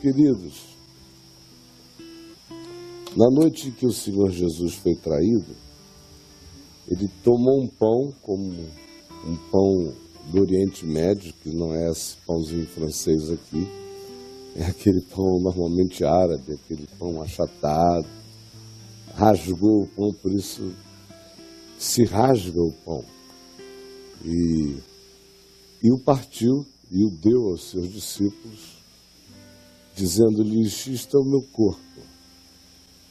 Queridos, na noite em que o Senhor Jesus foi traído, ele tomou um pão como um pão do Oriente Médio, que não é esse pãozinho francês aqui, é aquele pão normalmente árabe, aquele pão achatado, rasgou o pão, por isso se rasga o pão. E, e o partiu e o deu aos seus discípulos, dizendo-lhes: Isto é o meu corpo,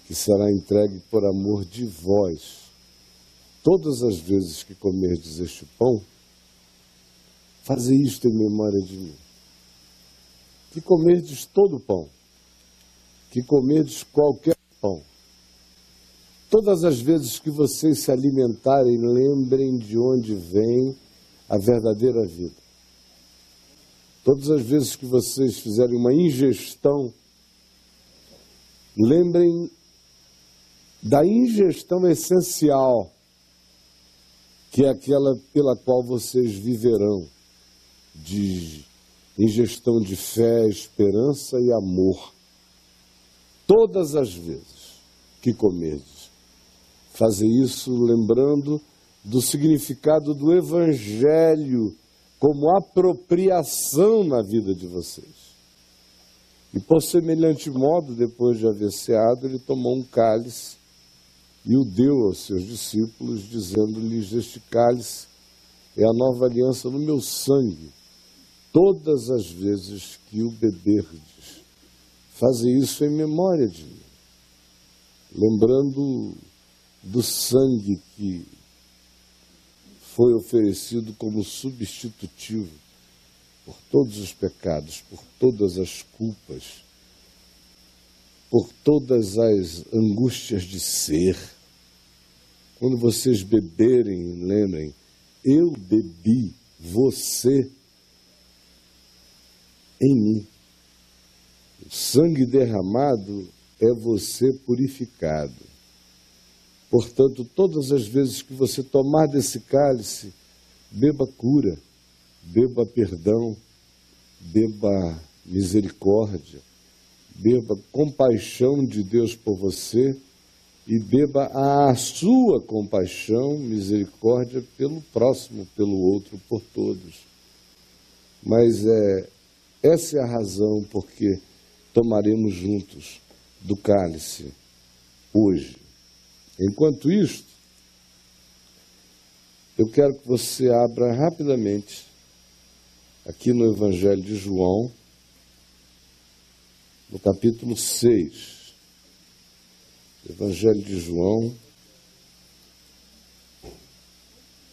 que será entregue por amor de vós. Todas as vezes que comerdes este pão, fazei isto em memória de mim. Que comerdes todo o pão, que comerdes qualquer pão. Todas as vezes que vocês se alimentarem, lembrem de onde vem a verdadeira vida. Todas as vezes que vocês fizerem uma ingestão, lembrem da ingestão essencial, que é aquela pela qual vocês viverão, de ingestão de fé, esperança e amor. Todas as vezes que comerdes, fazer isso lembrando do significado do Evangelho como apropriação na vida de vocês. E por semelhante modo, depois de haver ceado, ele tomou um cálice e o deu aos seus discípulos, dizendo-lhes: Este cálice é a nova aliança no meu sangue. Todas as vezes que o beberdes, faze isso em memória de mim, lembrando do sangue que foi oferecido como substitutivo por todos os pecados, por todas as culpas, por todas as angústias de ser. Quando vocês beberem, lembrem, eu bebi, você em mim. O sangue derramado é você purificado. Portanto, todas as vezes que você tomar desse cálice, beba cura, beba perdão, beba misericórdia, beba compaixão de Deus por você e beba a sua compaixão, misericórdia pelo próximo, pelo outro, por todos. Mas é, essa é a razão porque tomaremos juntos do cálice hoje. Enquanto isto, eu quero que você abra rapidamente aqui no Evangelho de João, no capítulo 6. Evangelho de João,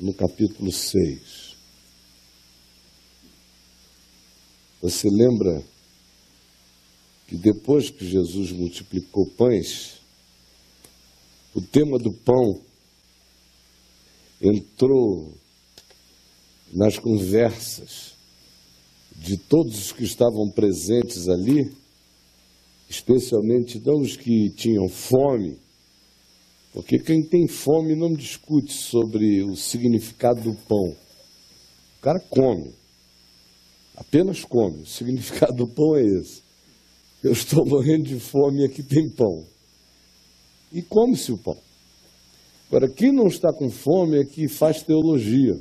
no capítulo 6. Você lembra que depois que Jesus multiplicou pães, o tema do pão entrou nas conversas de todos os que estavam presentes ali, especialmente não os que tinham fome, porque quem tem fome não discute sobre o significado do pão. O cara come, apenas come. O significado do pão é esse. Eu estou morrendo de fome e aqui tem pão e come-se o pão. Agora, quem não está com fome é que faz teologia.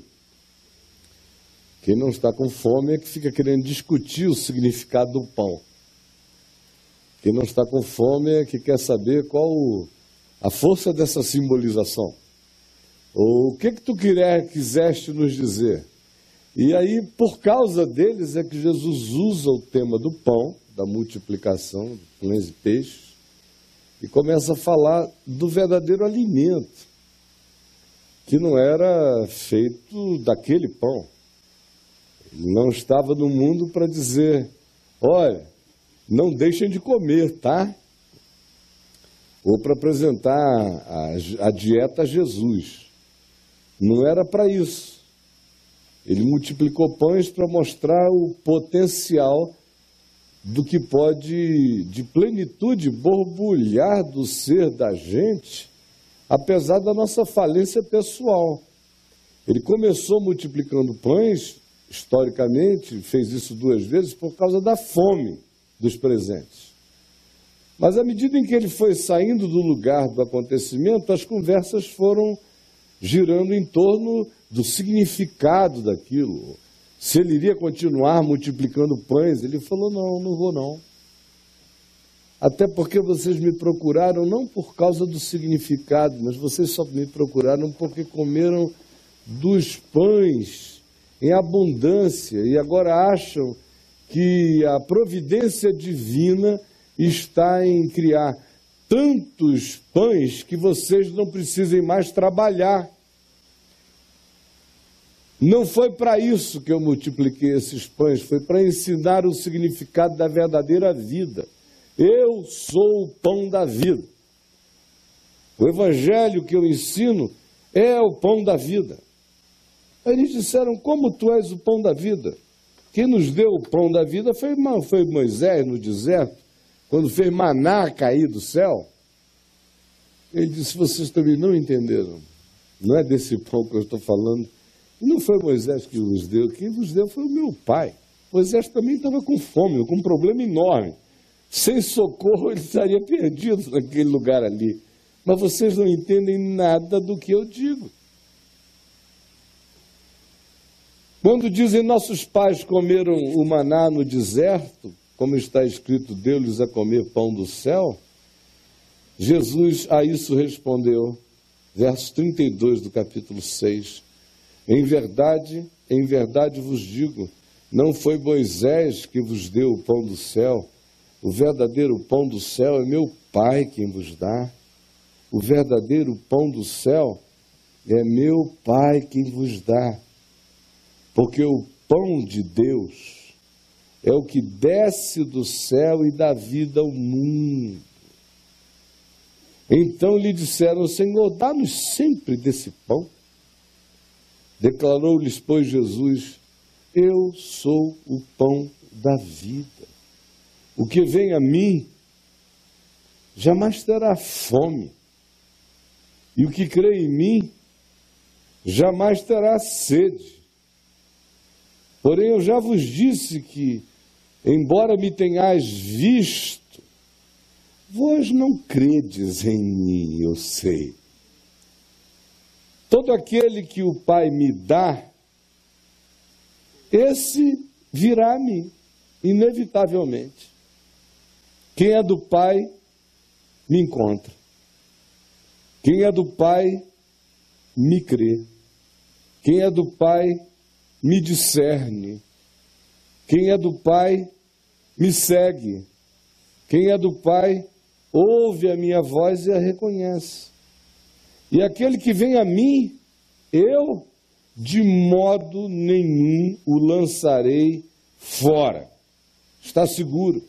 Quem não está com fome é que fica querendo discutir o significado do pão. Quem não está com fome é que quer saber qual a força dessa simbolização. Ou o que que tu querer, quiseste nos dizer? E aí, por causa deles, é que Jesus usa o tema do pão, da multiplicação de pães e peixes, e começa a falar do verdadeiro alimento, que não era feito daquele pão. Não estava no mundo para dizer: olha, não deixem de comer, tá? Ou para apresentar a, a dieta a Jesus. Não era para isso. Ele multiplicou pães para mostrar o potencial do que pode, de plenitude, borbulhar do ser da gente, apesar da nossa falência pessoal. Ele começou multiplicando pães, historicamente, fez isso duas vezes por causa da fome. dos presentes. Mas à medida em que ele foi saindo do lugar do acontecimento, as conversas foram girando em torno do significado daquilo. Se ele iria continuar multiplicando pães, ele falou: Não, não vou não. Até porque vocês me procuraram não por causa do significado, mas vocês só me procuraram porque comeram dos pães em abundância e agora acham que a providência divina está em criar tantos pães que vocês não precisem mais trabalhar. Não foi para isso que eu multipliquei esses pães, foi para ensinar o significado da verdadeira vida. Eu sou o pão da vida. O evangelho que eu ensino é o pão da vida. Eles disseram: Como tu és o pão da vida? Quem nos deu o pão da vida foi, foi Moisés no deserto, quando fez maná cair do céu. Ele disse: Vocês também não entenderam. Não é desse pão que eu estou falando. Não foi Moisés que vos deu, quem vos deu foi o meu pai. Moisés também estava com fome, com um problema enorme. Sem socorro, ele estaria perdido naquele lugar ali. Mas vocês não entendem nada do que eu digo. Quando dizem nossos pais comeram o maná no deserto, como está escrito, deu-lhes a comer pão do céu, Jesus a isso respondeu, verso 32 do capítulo 6. Em verdade, em verdade vos digo, não foi Moisés que vos deu o pão do céu, o verdadeiro pão do céu é meu Pai quem vos dá. O verdadeiro pão do céu é meu Pai quem vos dá. Porque o pão de Deus é o que desce do céu e dá vida ao mundo. Então lhe disseram: Senhor, dá-nos sempre desse pão. Declarou-lhes, pois, Jesus: Eu sou o pão da vida. O que vem a mim jamais terá fome, e o que crê em mim jamais terá sede. Porém, eu já vos disse que, embora me tenhais visto, vós não credes em mim, eu sei. Todo aquele que o Pai me dá, esse virá a mim, inevitavelmente. Quem é do Pai, me encontra. Quem é do Pai, me crê. Quem é do Pai, me discerne. Quem é do Pai, me segue. Quem é do Pai, ouve a minha voz e a reconhece. E aquele que vem a mim, eu de modo nenhum o lançarei fora. Está seguro.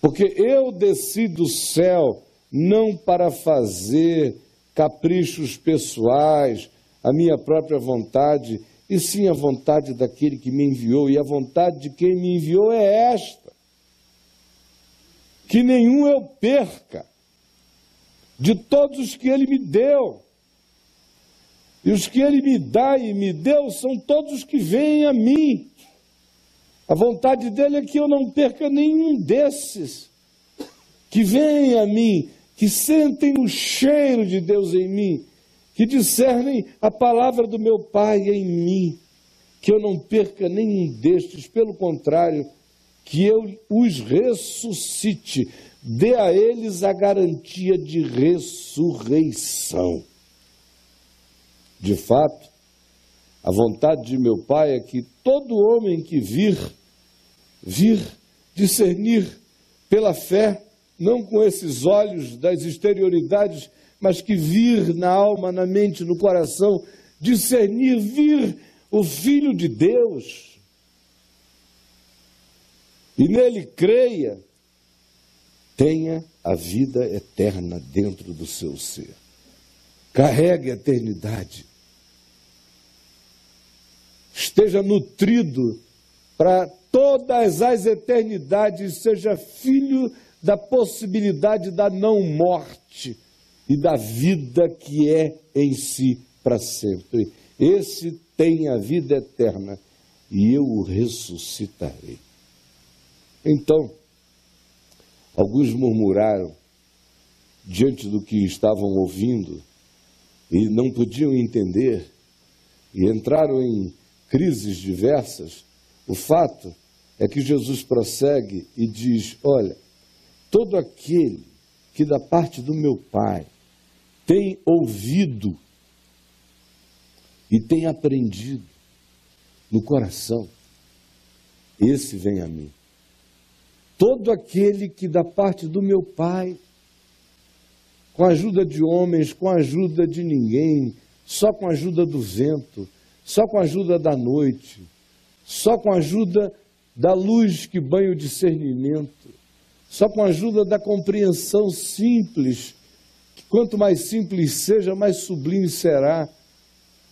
Porque eu desci do céu não para fazer caprichos pessoais, a minha própria vontade, e sim a vontade daquele que me enviou. E a vontade de quem me enviou é esta: que nenhum eu perca, de todos os que ele me deu. E os que ele me dá e me deu são todos os que vêm a mim. A vontade dele é que eu não perca nenhum desses que vêm a mim, que sentem o cheiro de Deus em mim, que discernem a palavra do meu Pai em mim, que eu não perca nenhum destes, pelo contrário, que eu os ressuscite, dê a eles a garantia de ressurreição. De fato, a vontade de meu Pai é que todo homem que vir vir discernir pela fé, não com esses olhos das exterioridades, mas que vir na alma, na mente, no coração, discernir, vir o Filho de Deus. E nele creia, tenha a vida eterna dentro do seu ser. Carregue a eternidade. Esteja nutrido para todas as eternidades, seja filho da possibilidade da não morte e da vida que é em si para sempre. Esse tem a vida eterna e eu o ressuscitarei. Então, alguns murmuraram diante do que estavam ouvindo e não podiam entender e entraram em crises diversas. O fato é que Jesus prossegue e diz: Olha, todo aquele que da parte do meu Pai tem ouvido e tem aprendido no coração, esse vem a mim. Todo aquele que da parte do meu Pai, com a ajuda de homens, com a ajuda de ninguém, só com a ajuda do vento, só com a ajuda da noite, só com a ajuda da luz que banha o discernimento, só com a ajuda da compreensão simples, que quanto mais simples seja, mais sublime será.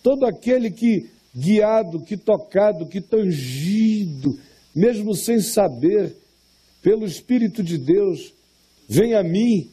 Todo aquele que, guiado, que tocado, que tangido, mesmo sem saber, pelo Espírito de Deus, vem a mim,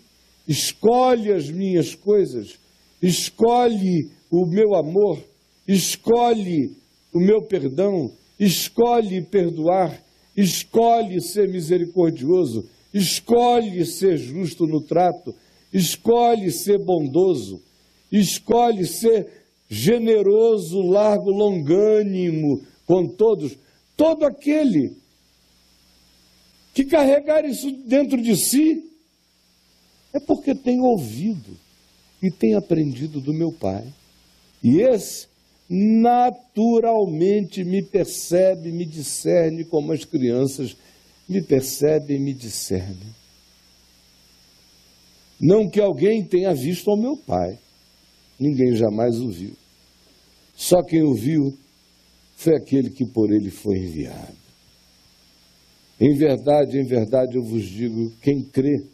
escolhe as minhas coisas, escolhe o meu amor, escolhe o meu perdão, escolhe perdoar, escolhe ser misericordioso, escolhe ser justo no trato, escolhe ser bondoso, escolhe ser generoso, largo, longânimo com todos. Todo aquele que carregar isso dentro de si é porque tem ouvido e tem aprendido do meu Pai. E esse naturalmente me percebe, me discerne como as crianças me percebem me discernem. Não que alguém tenha visto ao meu Pai, ninguém jamais o viu. Só quem o viu foi aquele que por ele foi enviado. Em verdade, em verdade eu vos digo: quem crê,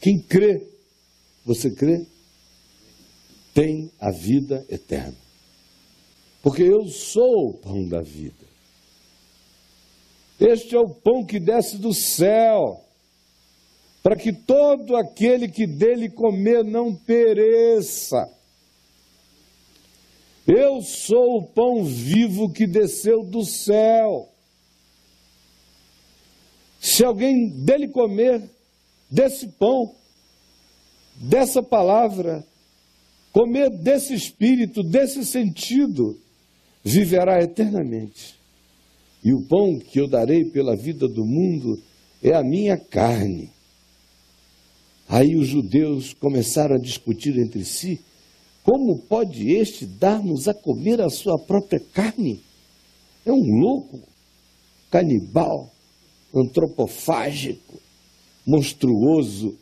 quem crê, você crê? Tem a vida eterna. Porque eu sou o pão da vida. Este é o pão que desce do céu, para que todo aquele que dele comer não pereça. Eu sou o pão vivo que desceu do céu. Se alguém dele comer desse pão, dessa palavra, comer desse espírito, desse sentido, viverá eternamente. E o pão que eu darei pela vida do mundo é a minha carne. Aí os judeus começaram a discutir entre si: como pode este dar-nos a comer a sua própria carne? É um louco, canibal, antropofágico, monstruoso.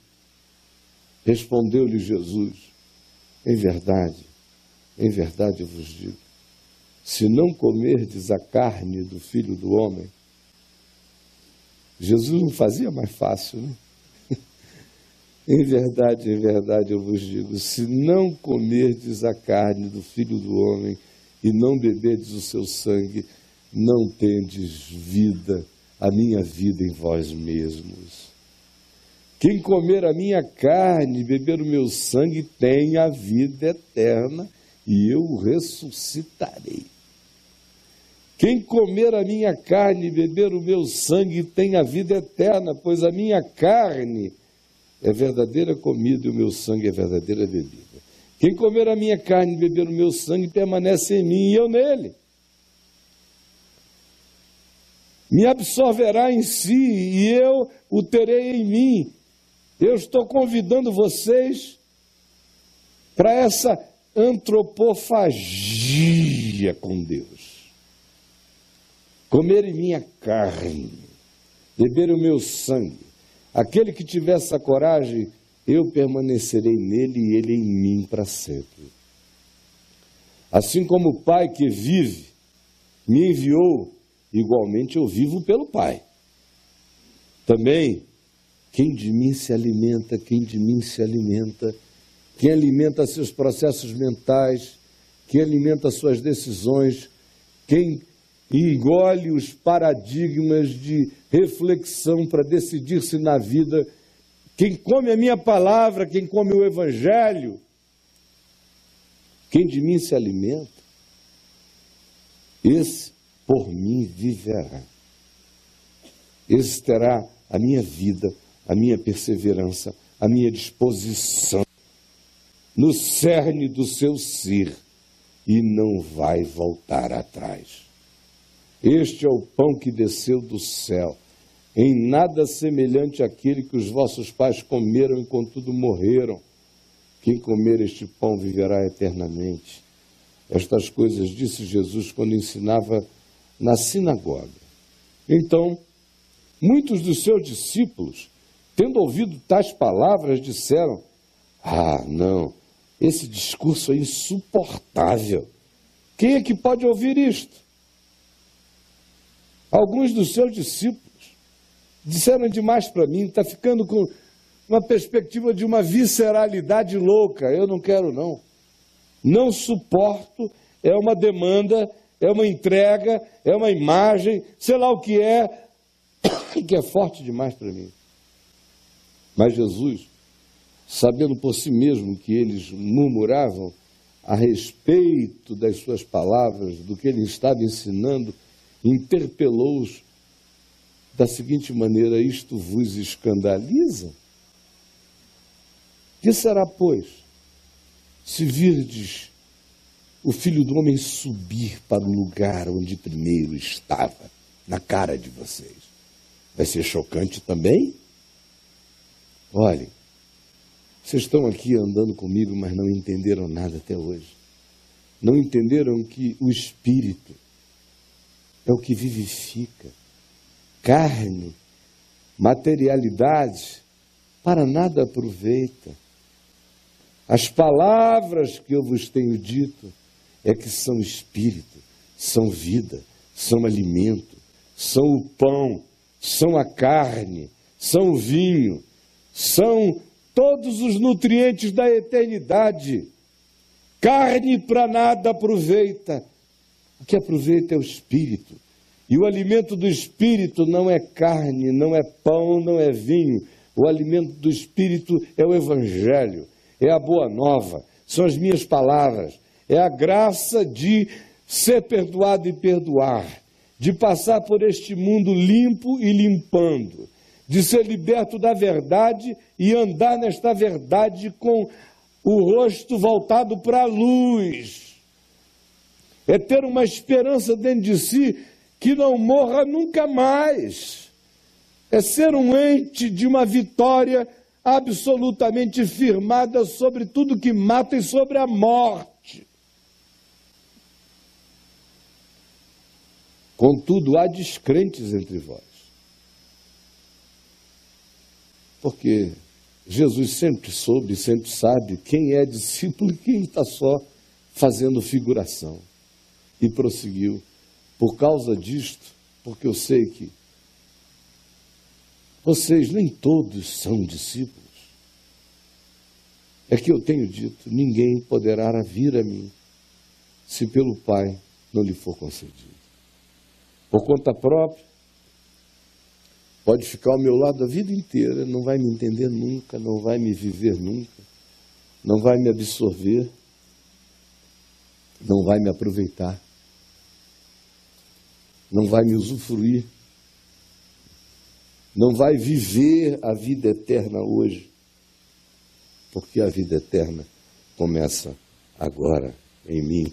Respondeu-lhe Jesus: Em verdade, em verdade eu vos digo se não comerdes a carne do filho do homem. Jesus não fazia mais fácil, né? Em verdade, em verdade eu vos digo: se não comerdes a carne do filho do homem e não beberdes o seu sangue, não tendes vida, a minha vida em vós mesmos. Quem comer a minha carne e beber o meu sangue tem a vida eterna, e eu o ressuscitarei. Quem comer a minha carne e beber o meu sangue tem a vida eterna, pois a minha carne é verdadeira comida e o meu sangue é verdadeira bebida. Quem comer a minha carne e beber o meu sangue permanece em mim e eu nele. Me absorverá em si e eu o terei em mim. Eu estou convidando vocês para essa antropofagia com Deus comerem minha carne, beber o meu sangue. Aquele que tiver essa coragem, eu permanecerei nele e ele em mim para sempre. Assim como o Pai que vive me enviou, igualmente eu vivo pelo Pai. Também, quem de mim se alimenta, quem de mim se alimenta, quem alimenta seus processos mentais, quem alimenta suas decisões, quem engole os paradigmas de reflexão para decidir-se na vida. Quem come a minha palavra, quem come o Evangelho, quem de mim se alimenta, esse por mim viverá. esse terá a minha vida, a minha perseverança, a minha disposição no cerne do seu ser e não vai voltar atrás. Este é o pão que desceu do céu, em nada semelhante àquele que os vossos pais comeram e contudo morreram. Quem comer este pão viverá eternamente. Estas coisas disse Jesus quando ensinava na sinagoga. Então, muitos dos seus discípulos, tendo ouvido tais palavras, disseram: Ah, não, esse discurso é insuportável. Quem é que pode ouvir isto? Alguns dos seus discípulos disseram demais para mim, está ficando com uma perspectiva de uma visceralidade louca. Eu não quero, não. Não suporto, é uma demanda, é uma entrega, é uma imagem, sei lá o que é, que é forte demais para mim. Mas Jesus, sabendo por si mesmo que eles murmuravam a respeito das suas palavras, do que ele estava ensinando, interpelou-os da seguinte maneira: Isto vos escandaliza? Que será, pois, se virdes o filho do homem subir para o lugar onde primeiro estava, na cara de vocês? Vai ser chocante também? Olhem, vocês estão aqui andando comigo, mas não entenderam nada até hoje. Não entenderam que o Espírito é o que vivifica. Carne, materialidade, para nada aproveita. As palavras que eu vos tenho dito é que são espírito, são vida, são alimento, são o pão, são a carne, são o vinho, são todos os nutrientes da eternidade. Carne para nada aproveita. O que aproveita é o espírito. E o alimento do espírito não é carne, não é pão, não é vinho. O alimento do espírito é o evangelho é a boa nova, são as minhas palavras, é a graça de ser perdoado e perdoar, de passar por este mundo limpo e limpando, de ser liberto da verdade e andar nesta verdade com o rosto voltado para a luz. É ter uma esperança dentro de si que não morra nunca mais. É ser um ente de uma vitória absolutamente firmada sobre tudo que mata e sobre a morte. Contudo, há descrentes entre vós. Porque Jesus sempre soube, sempre sabe quem é discípulo e quem está só fazendo figuração. E prosseguiu. Por causa disto, porque eu sei que vocês nem todos são discípulos. É que eu tenho dito: ninguém poderá vir a mim se pelo Pai não lhe for concedido. Por conta própria, pode ficar ao meu lado a vida inteira, não vai me entender nunca, não vai me viver nunca, não vai me absorver, não vai me aproveitar, não vai me usufruir não vai viver a vida eterna hoje, porque a vida eterna começa agora em mim.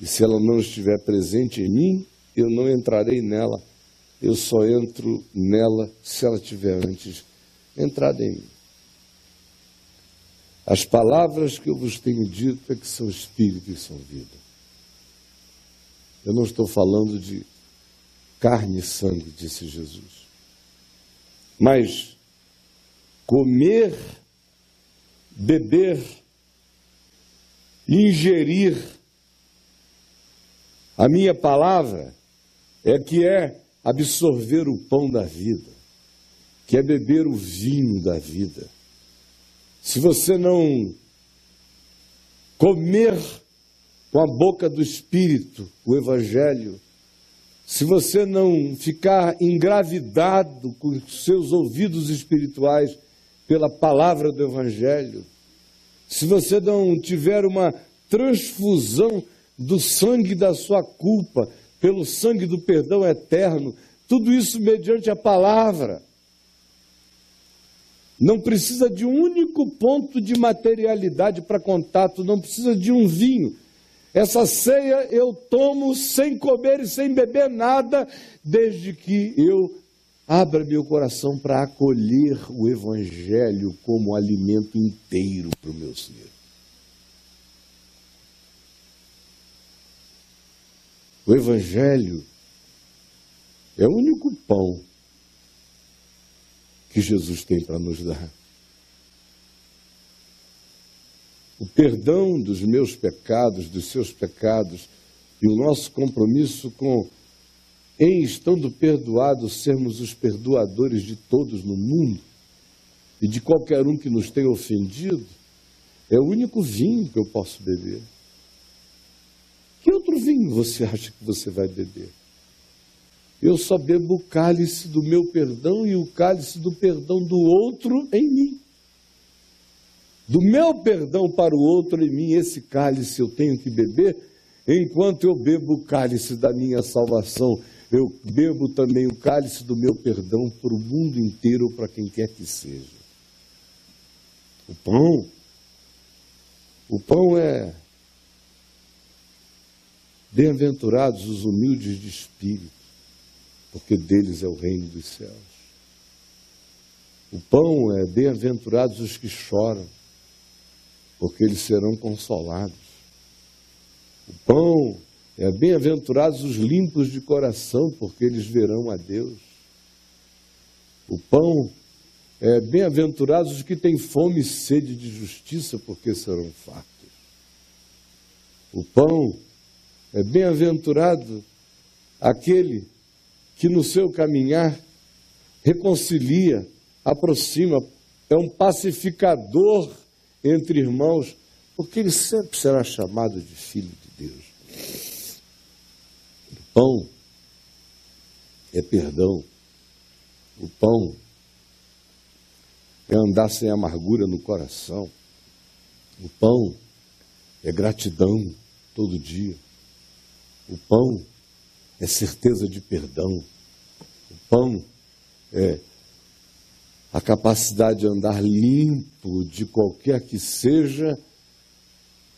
E se ela não estiver presente em mim, eu não entrarei nela. Eu só entro nela se ela tiver antes entrado em mim. As palavras que eu vos tenho dito é que são espírito e são vida. Eu não estou falando de carne e sangue, disse Jesus. Mas comer, beber, ingerir a minha palavra é que é absorver o pão da vida, que é beber o vinho da vida. Se você não comer com a boca do Espírito o Evangelho, se você não ficar engravidado com seus ouvidos espirituais pela palavra do Evangelho, se você não tiver uma transfusão do sangue da sua culpa pelo sangue do perdão eterno, Tudo isso mediante a palavra. Não precisa de um único ponto de materialidade para contato, não precisa de um vinho. Essa ceia eu tomo sem comer e sem beber nada, desde que eu abra meu coração para acolher o Evangelho como alimento inteiro para o meu ser. O Evangelho é o único pão que Jesus tem para nos dar. O perdão dos meus pecados, dos seus pecados, e o nosso compromisso com, em estando perdoados, sermos os perdoadores de todos no mundo e de qualquer um que nos tenha ofendido, é o único vinho que eu posso beber. Que outro vinho você acha que você vai beber? eu só bebo o cálice do meu perdão e o cálice do perdão do outro em mim. Do meu perdão para o outro em mim, esse cálice eu tenho que beber, enquanto eu bebo o cálice da minha salvação, eu bebo também o cálice do meu perdão para o mundo inteiro, para quem quer que seja. O pão, o pão é bem-aventurados os humildes de espírito porque deles é o reino dos céus. O pão é bem-aventurados os que choram, porque eles serão consolados. O pão é bem-aventurados os limpos de coração, porque eles verão a Deus. O pão é bem-aventurados os que têm fome e sede de justiça, porque serão fartos. O pão é bem-aventurado aquele que no seu caminhar reconcilia, aproxima, é um pacificador entre irmãos, porque ele sempre será chamado de filho de Deus. O pão é perdão. O pão é andar sem amargura no coração. O pão é gratidão todo dia. O pão é certeza de perdão. O pão é a capacidade de andar limpo de qualquer que seja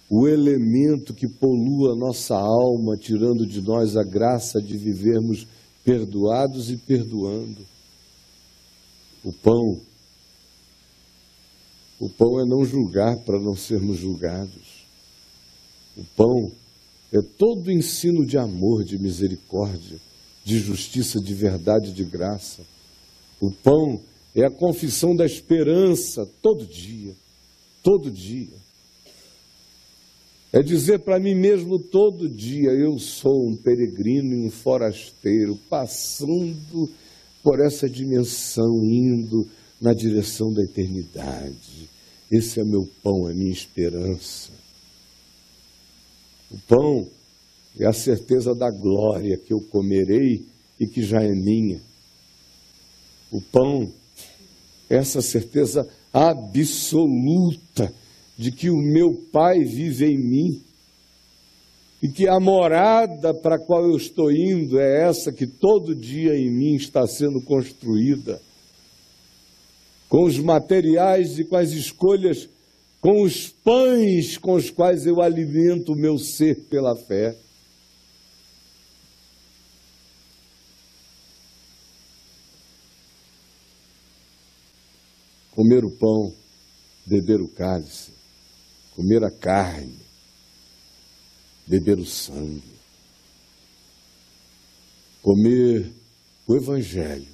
o elemento que polua nossa alma, tirando de nós a graça de vivermos perdoados e perdoando. O pão. O pão é não julgar para não sermos julgados. O pão é todo o ensino de amor, de misericórdia, de justiça, de verdade, de graça. O pão é a confissão da esperança todo dia, todo dia. É dizer para mim mesmo todo dia: eu sou um peregrino e um forasteiro, passando por essa dimensão, indo na direção da eternidade. Esse é meu pão, é minha esperança. O pão é a certeza da glória que eu comerei e que já é minha. O pão é essa certeza absoluta de que o meu Pai vive em mim e que a morada para a qual eu estou indo é essa que todo dia em mim está sendo construída, com os materiais e com as escolhas com os pães com os quais eu alimento o meu ser pela fé. Comer o pão, beber o cálice, comer a carne, beber o sangue, comer o Evangelho,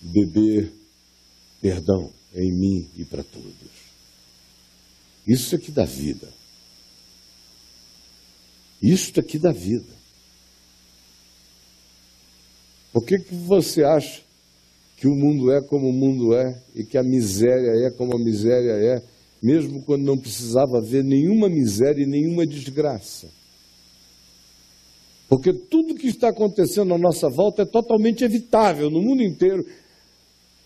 beber perdão em mim e para todos. Isso aqui dá vida. Isso aqui dá vida. Por que, que você acha que o mundo é como o mundo é e que a miséria é como a miséria é, mesmo quando não precisava haver nenhuma miséria e nenhuma desgraça? Porque tudo que está acontecendo à nossa volta é totalmente evitável no mundo inteiro.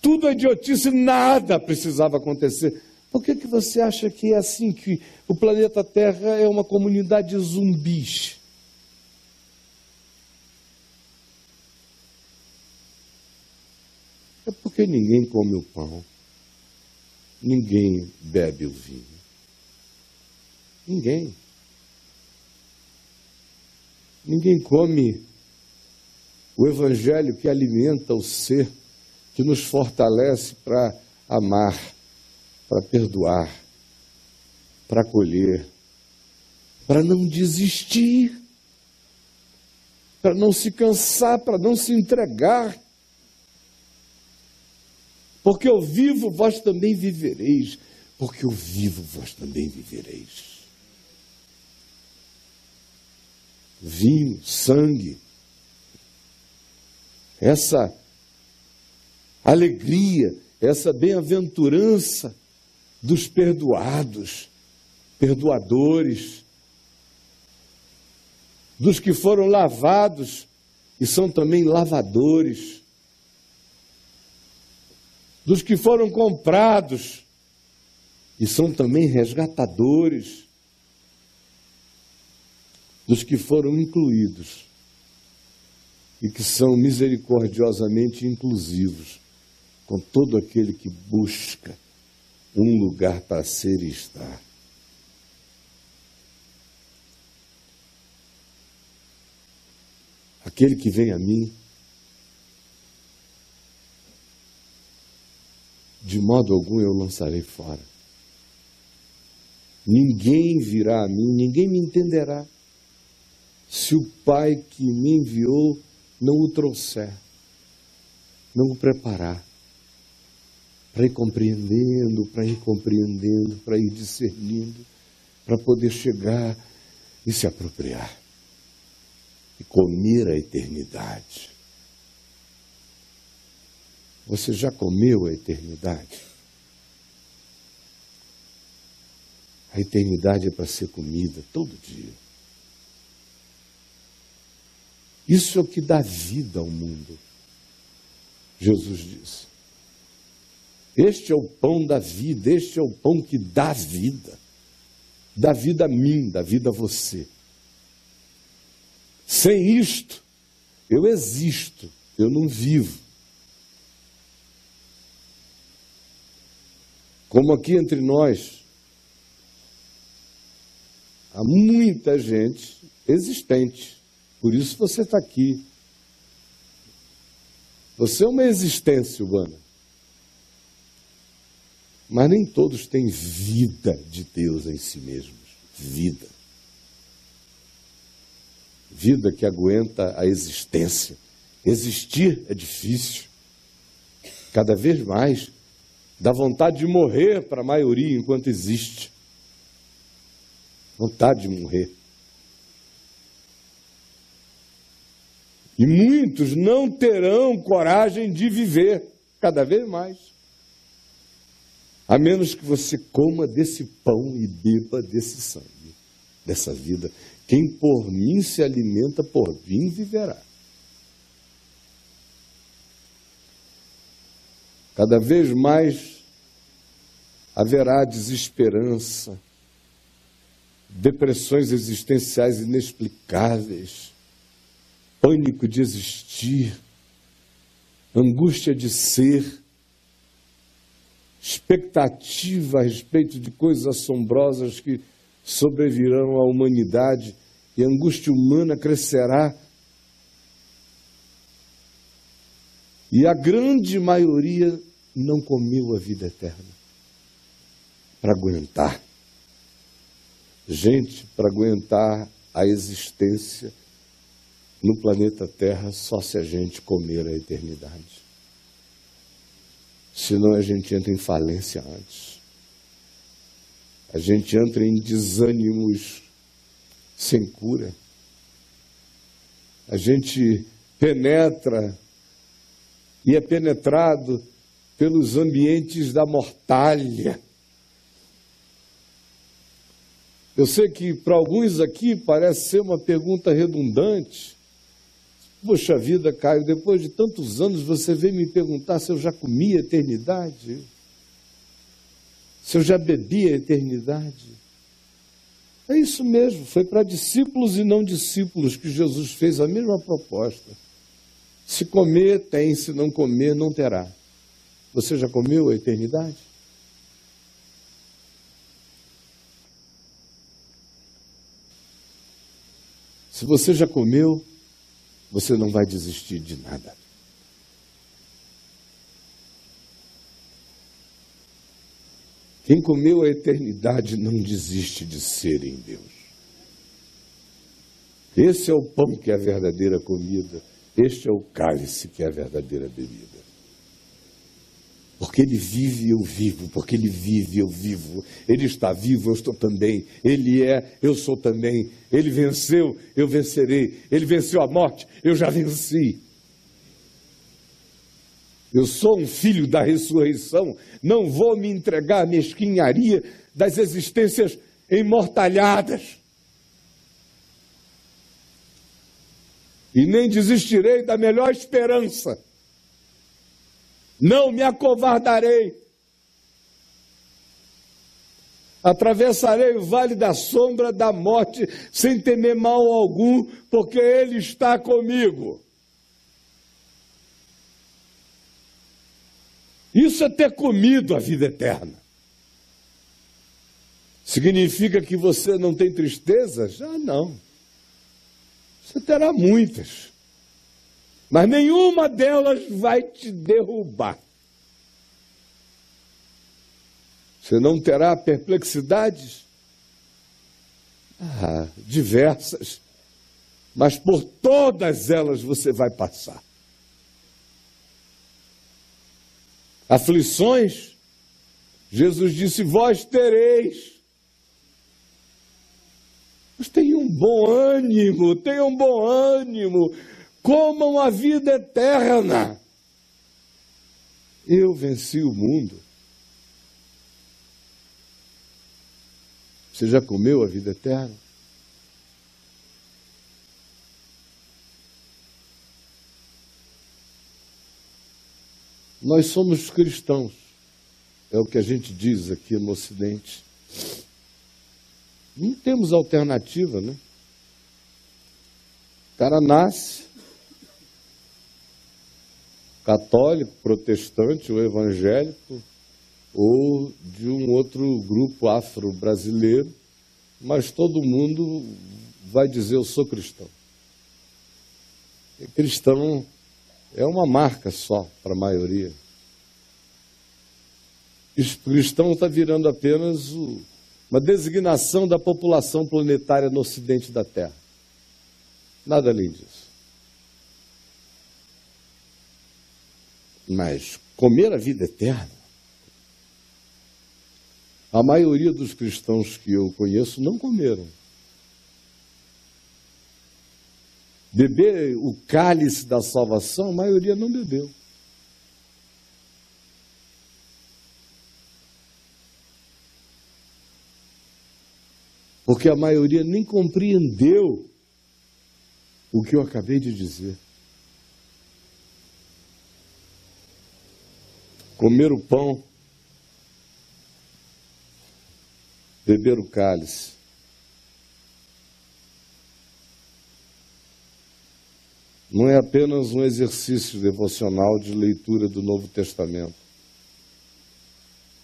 Tudo é idiotice, nada precisava acontecer. Por que, que você acha que é assim, que o planeta Terra é uma comunidade zumbis? É porque ninguém come o pão, ninguém bebe o vinho. Ninguém. Ninguém come o evangelho que alimenta o ser, que nos fortalece para amar, para perdoar, para acolher, para não desistir, para não se cansar, para não se entregar. Porque eu vivo, vós também vivereis. Porque eu vivo, vós também vivereis. Vinho, sangue, essa alegria, essa bem-aventurança dos perdoados, perdoadores, dos que foram lavados e são também lavadores, dos que foram comprados e são também resgatadores, dos que foram incluídos e que são misericordiosamente inclusivos com todo aquele que busca um lugar para ser e estar. Aquele que vem a mim, de modo algum eu lançarei fora. Ninguém virá a mim, ninguém me entenderá, se o Pai que me enviou não o trouxer, não o preparar, para ir compreendendo, para ir compreendendo, para ir discernindo, para poder chegar e se apropriar e comer a eternidade. Você já comeu a eternidade? A eternidade é para ser comida todo dia. Isso é o que dá vida ao mundo. Jesus disse. Este é o pão da vida, este é o pão que dá vida. Dá vida a mim, dá vida a você. Sem isto, eu existo, eu não vivo. Como aqui entre nós, há muita gente existente por isso você está aqui. Você é uma existência humana. Mas nem todos têm vida de Deus em si mesmos. Vida. Vida que aguenta a existência. Existir é difícil. Cada vez mais dá vontade de morrer para a maioria enquanto existe. Vontade de morrer. E muitos não terão coragem de viver cada vez mais. A menos que você coma desse pão e beba desse sangue, dessa vida. Quem por mim se alimenta, por mim viverá. Cada vez mais haverá desesperança, depressões existenciais inexplicáveis pânico de existir, angústia de ser, expectativa a respeito de coisas assombrosas que sobrevirão à humanidade e a angústia humana crescerá. E a grande maioria não comeu a vida eterna para aguentar. Gente, para aguentar a existência no planeta Terra só se a gente comer a eternidade. Senão a gente entra em falência antes. A gente entra em desânimos sem cura. A gente penetra e é penetrado pelos ambientes da mortalha. Eu sei que para alguns aqui parece ser uma pergunta redundante, Poxa vida, Caio, depois de tantos anos você veio me perguntar se eu já comi a eternidade? Se eu já bebi a eternidade? É isso mesmo, foi para discípulos e não discípulos que Jesus fez a mesma proposta. Se comer, tem, se não comer, não terá. Você já comeu a eternidade? Se você já comeu, você não vai desistir de nada. Quem comeu a eternidade não desiste de ser em Deus. Esse é o pão que é a verdadeira comida, este é o cálice que é a verdadeira bebida. Porque ele vive, eu vivo, porque ele vive, eu vivo. Ele está vivo, eu estou também. Ele é, eu sou também. Ele venceu, eu vencerei. Ele venceu a morte, eu já venci. Eu sou um filho da ressurreição, não vou me entregar à mesquinharia das existências imortalhadas. E nem desistirei da melhor esperança. Não me acovardarei. Atravessarei o vale da sombra da morte sem temer mal algum, porque Ele está comigo. Isso é ter comido a vida eterna. Significa que você não tem tristeza? Já não. Você terá muitas. Mas nenhuma delas vai te derrubar. Você não terá perplexidades? Ah, diversas. Mas por todas elas você vai passar. aflições, Jesus disse: Vós tereis. Mas tenham um bom ânimo, tenham um bom ânimo, comam a vida eterna. Eu venci o mundo. Você já comeu a vida eterna? Nós somos cristãos, é o que a gente diz aqui no Ocidente. Não temos alternativa, né? O cara nasce católico, protestante ou evangélico, ou de um outro grupo afro-brasileiro, mas todo mundo vai dizer: Eu sou cristão. E cristão é uma marca só para a maioria. O cristão está virando apenas uma designação da população planetária no ocidente da Terra. Nada além disso. Mas comer a vida eterna, a maioria dos cristãos que eu conheço não comeram. beber o cálice da salvação, a maioria não bebeu. Porque a maioria nem compreendeu o que eu acabei de dizer. Comer o pão, beber o cálice, não é apenas um exercício devocional de leitura do Novo Testamento.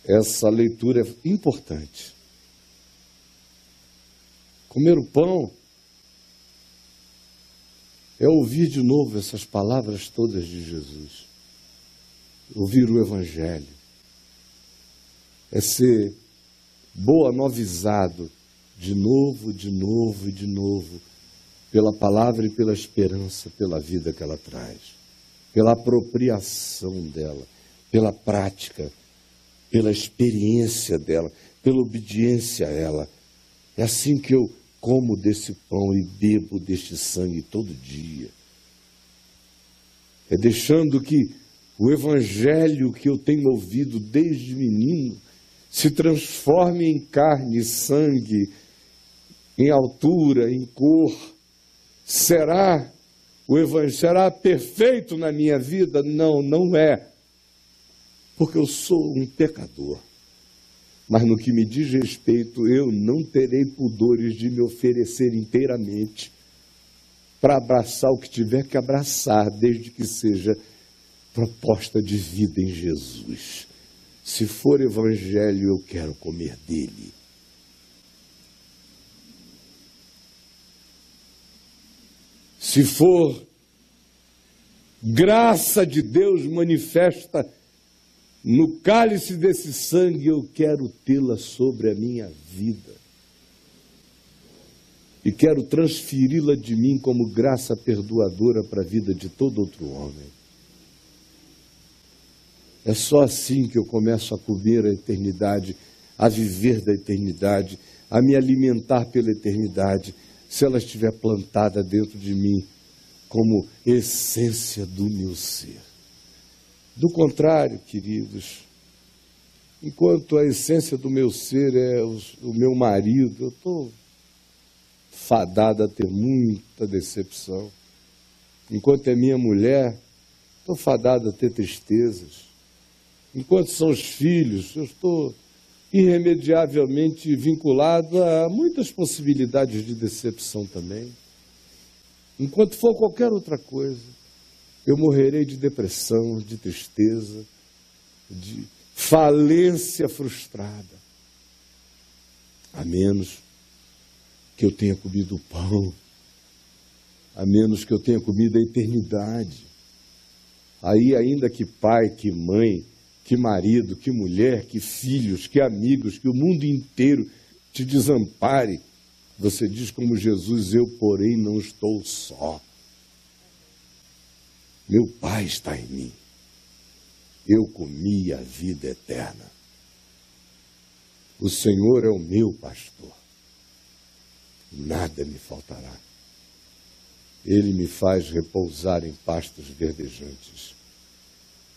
Essa leitura é importante. Comer o pão é ouvir de novo essas palavras todas de Jesus. Ouvir o Evangelho. É ser boa novizado de novo, de novo e de novo pela palavra e pela esperança, pela vida que ela traz, pela apropriação dela, pela prática, pela experiência dela, pela obediência a ela. É assim que eu como desse pão e bebo deste sangue todo dia. É deixando que o evangelho que eu tenho ouvido desde menino se transforme em carne e sangue, em altura, em cor, será o evangelho será perfeito na minha vida? Não, não é. Porque eu sou um pecador. Mas no que me diz respeito, eu não terei pudores de me oferecer inteiramente para abraçar o que tiver que abraçar, desde que seja proposta de vida em Jesus. Se for evangelho, eu quero comer dele. Se for graça de Deus manifesta no cálice desse sangue, eu quero tê-la sobre a minha vida. E quero transferi-la de mim como graça perdoadora para a vida de todo outro homem. É só assim que eu começo a comer a eternidade, a viver da eternidade, a me alimentar pela eternidade, se ela estiver plantada dentro de mim como essência do meu ser. Do contrário, queridos, enquanto a essência do meu ser é o, meu marido, eu estou fadada a ter muita decepção. Enquanto é minha mulher, estou fadada a ter tristezas. Enquanto são os filhos, eu estou irremediavelmente vinculado a muitas possibilidades de decepção também. Enquanto for qualquer outra coisa, eu morrerei de depressão, de tristeza, de falência frustrada. A menos que eu tenha comido o pão, a menos que eu tenha comido a eternidade. Aí, ainda que pai, que mãe, que marido, que mulher, que filhos, que amigos, que o mundo inteiro te desampare, você diz como Jesus: Eu, porém, não estou só. Meu Pai está em mim. Eu comi a vida eterna. O Senhor é o meu pastor. Nada me faltará. Ele me faz repousar em pastos verdejantes.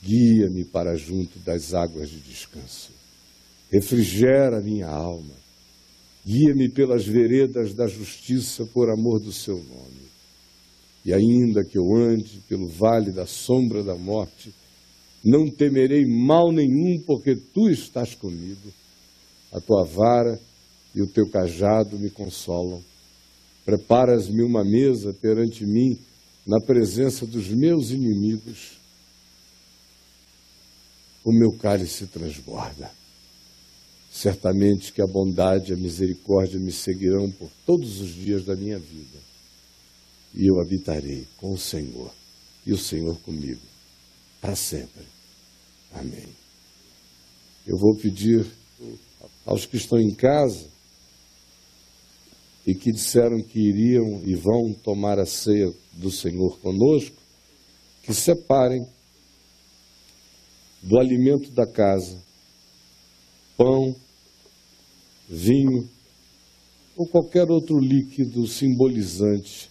Guia-me para junto das águas de descanso. Refrigera minha alma Guia-me pelas veredas da justiça por amor do seu nome. E ainda que eu ande pelo vale da sombra da morte, não temerei mal nenhum, porque tu estás comigo. A tua vara e o teu cajado me consolam. Preparas-me uma mesa perante mim, na presença dos meus inimigos. O meu cálice transborda. Certamente que a bondade e a misericórdia me seguirão por todos os dias da minha vida. E eu habitarei com o Senhor e o Senhor comigo para sempre. Amém. Eu vou pedir aos que estão em casa e que disseram que iriam e vão tomar a ceia do Senhor conosco, que separem do alimento da casa pão, vinho ou qualquer outro líquido simbolizante,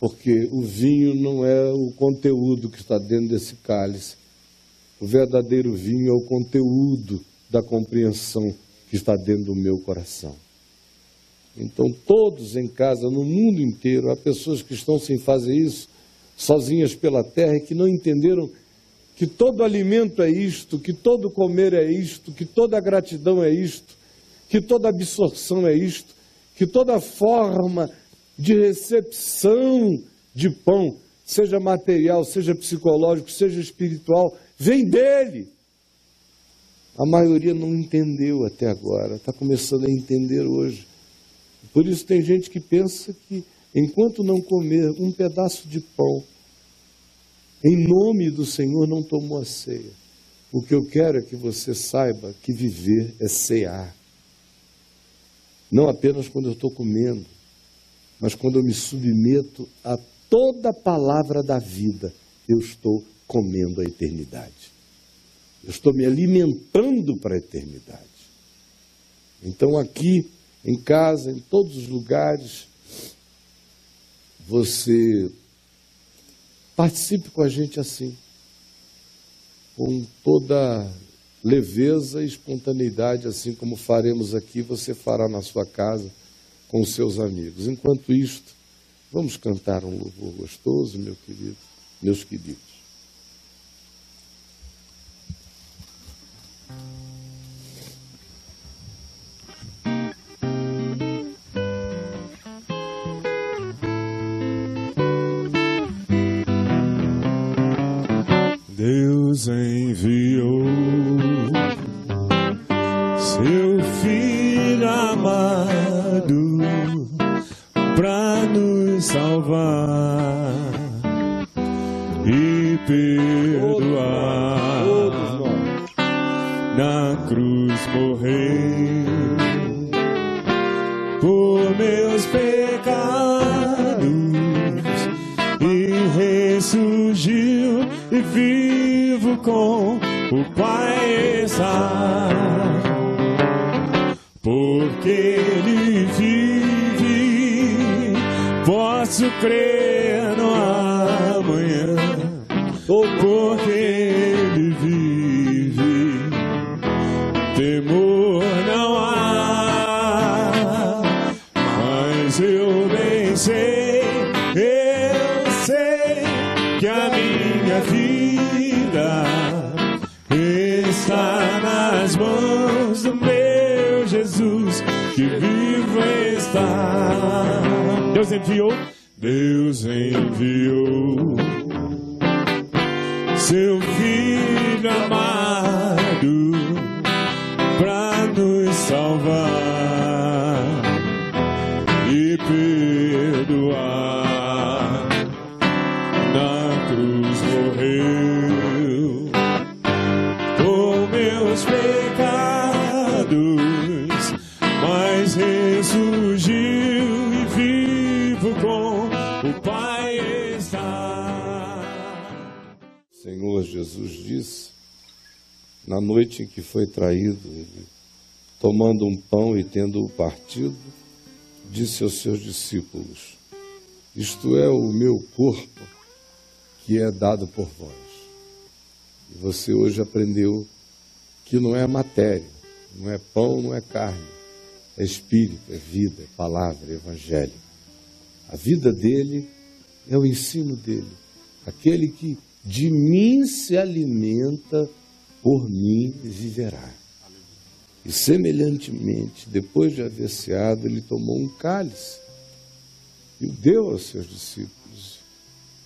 porque o vinho não é o conteúdo que está dentro desse cálice. O verdadeiro vinho é o conteúdo da compreensão que está dentro do meu coração. Então, todos em casa, no mundo inteiro, há pessoas que estão sem fazer isso, sozinhas pela terra, e que não entenderam que todo alimento é isto, que todo comer é isto, que toda gratidão é isto, que toda absorção é isto, que toda forma de recepção de pão, seja material, seja psicológico, seja espiritual, vem dele. A maioria não entendeu até agora, está começando a entender hoje. Por isso tem gente que pensa que enquanto não comer um pedaço de pão, em nome do Senhor não tomou a ceia. O que eu quero é que você saiba que viver é cear. Não apenas quando eu estou comendo, mas quando eu me submeto a toda palavra da vida, eu estou comendo a eternidade. Eu estou me alimentando para a eternidade. Então, aqui, em casa, em todos os lugares, você Participe com a gente assim, com toda leveza e espontaneidade, assim como faremos aqui, você fará na sua casa com os seus amigos. Enquanto isto, vamos cantar um louvor gostoso, meu querido, meus queridos. Mas eu bem sei, eu sei que a minha vida está nas mãos do meu Jesus, que vivo está. Deus enviou, Deus enviou seu na noite em que foi traído, ele, tomando um pão e tendo-o partido, disse aos seus discípulos: Isto é o meu corpo que é dado por vós. E você hoje aprendeu que não é matéria, não é pão, não é carne, é espírito, é vida, é palavra, é evangelho. A vida dele é o ensino dele. Aquele que de mim se alimenta, por mim viverá. E semelhantemente, depois de haver ceado, ele tomou um cálice e o deu aos seus discípulos.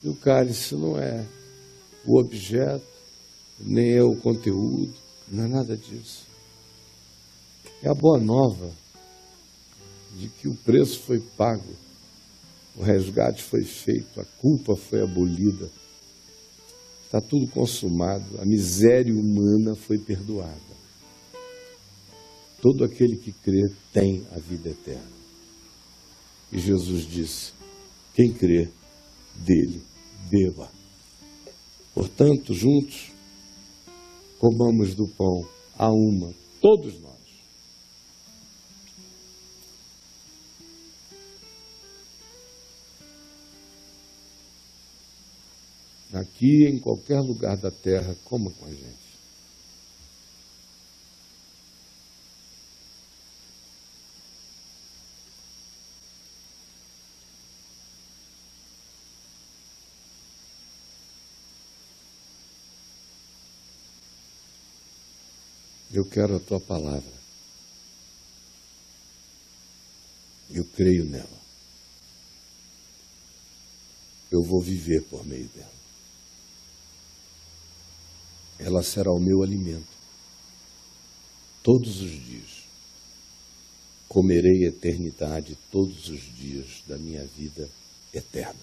E o cálice não é o objeto, nem é o conteúdo, não é nada disso. É a boa nova de que o preço foi pago, o resgate foi feito, a culpa foi abolida, está tudo consumado, a miséria humana foi perdoada. Todo aquele que crê tem a vida eterna. E Jesus disse: quem crê dele, beba. Portanto, juntos, comamos do pão a uma, todos nós. Aqui, em qualquer lugar da terra, coma com a gente. Eu quero a tua palavra. Eu creio nela. Eu vou viver por meio dela. Ela será o meu alimento. Todos os dias. Comerei eternidade todos os dias da minha vida eterna.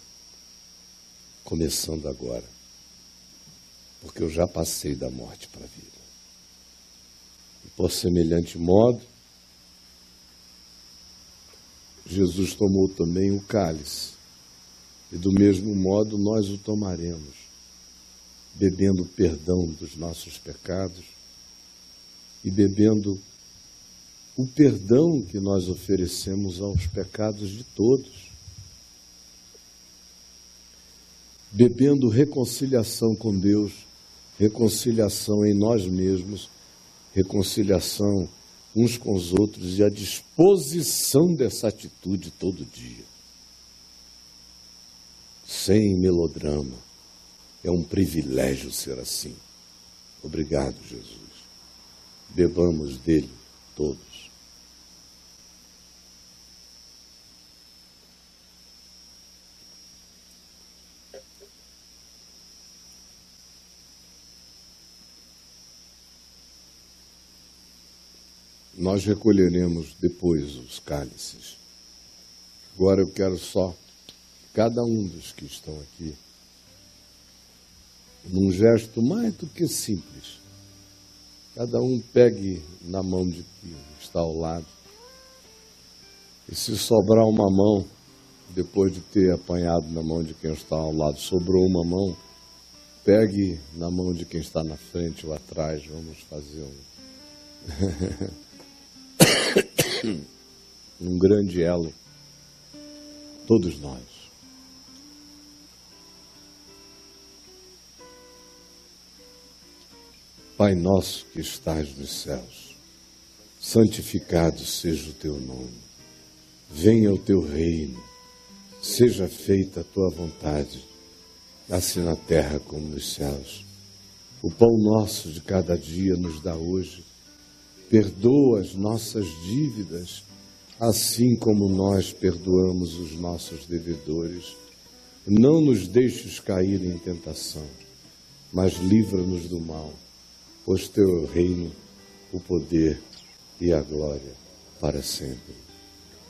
Começando agora. Porque eu já passei da morte para a vida. E por semelhante modo, Jesus tomou também o cálice, e do mesmo modo nós o tomaremos, bebendo perdão dos nossos pecados e bebendo o perdão que nós oferecemos aos pecados de todos. Bebendo reconciliação com Deus, reconciliação em nós mesmos reconciliação uns com os outros e a disposição dessa atitude todo dia. Sem melodrama. É um privilégio ser assim. Obrigado, Jesus. Bebamos dele todos. Nós recolheremos depois os cálices. Agora eu quero só que cada um dos que estão aqui num gesto mais do que simples, cada um pegue na mão de quem está ao lado. E se sobrar uma mão, depois de ter apanhado na mão de quem está ao lado, sobrou uma mão, pegue na mão de quem está na frente ou atrás, vamos fazer um, um grande elo, todos nós. Pai nosso que estás nos céus, santificado seja o teu nome. Venha o teu reino. Seja feita a tua vontade, assim na terra como nos céus. O pão nosso de cada dia nos dá hoje. Perdoa as nossas dívidas, assim como nós perdoamos os nossos devedores. Não nos deixes cair em tentação, mas livra-nos do mal pois teu reino, o poder e a glória para sempre.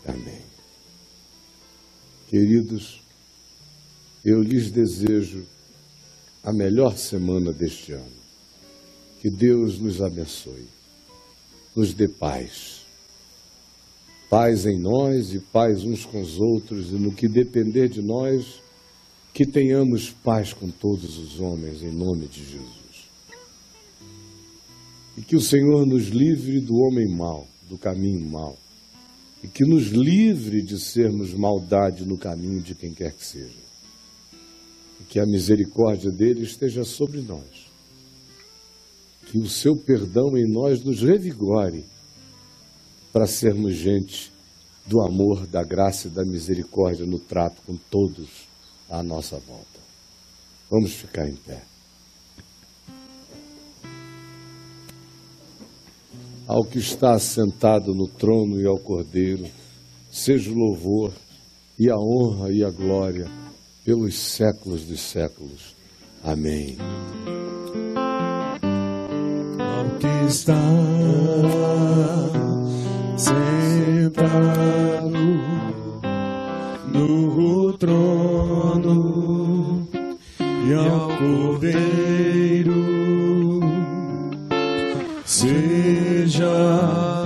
Amém. Queridos, eu lhes desejo a melhor semana deste ano. Que Deus nos abençoe, nos dê paz. Paz em nós e paz uns com os outros, e no que depender de nós, que tenhamos paz com todos os homens, em nome de Jesus. E que o Senhor nos livre do homem mau, do caminho mau. E que nos livre de sermos maldade no caminho de quem quer que seja. E que a misericórdia dele esteja sobre nós. Que o seu perdão em nós nos revigore para sermos gente do amor, da graça e da misericórdia no trato com todos à nossa volta. Vamos ficar em pé. Ao que está sentado no trono e ao Cordeiro, seja o louvor e a honra e a glória pelos séculos dos séculos. Amém. Ao que está sentado no trono e ao Cordeiro seja treasure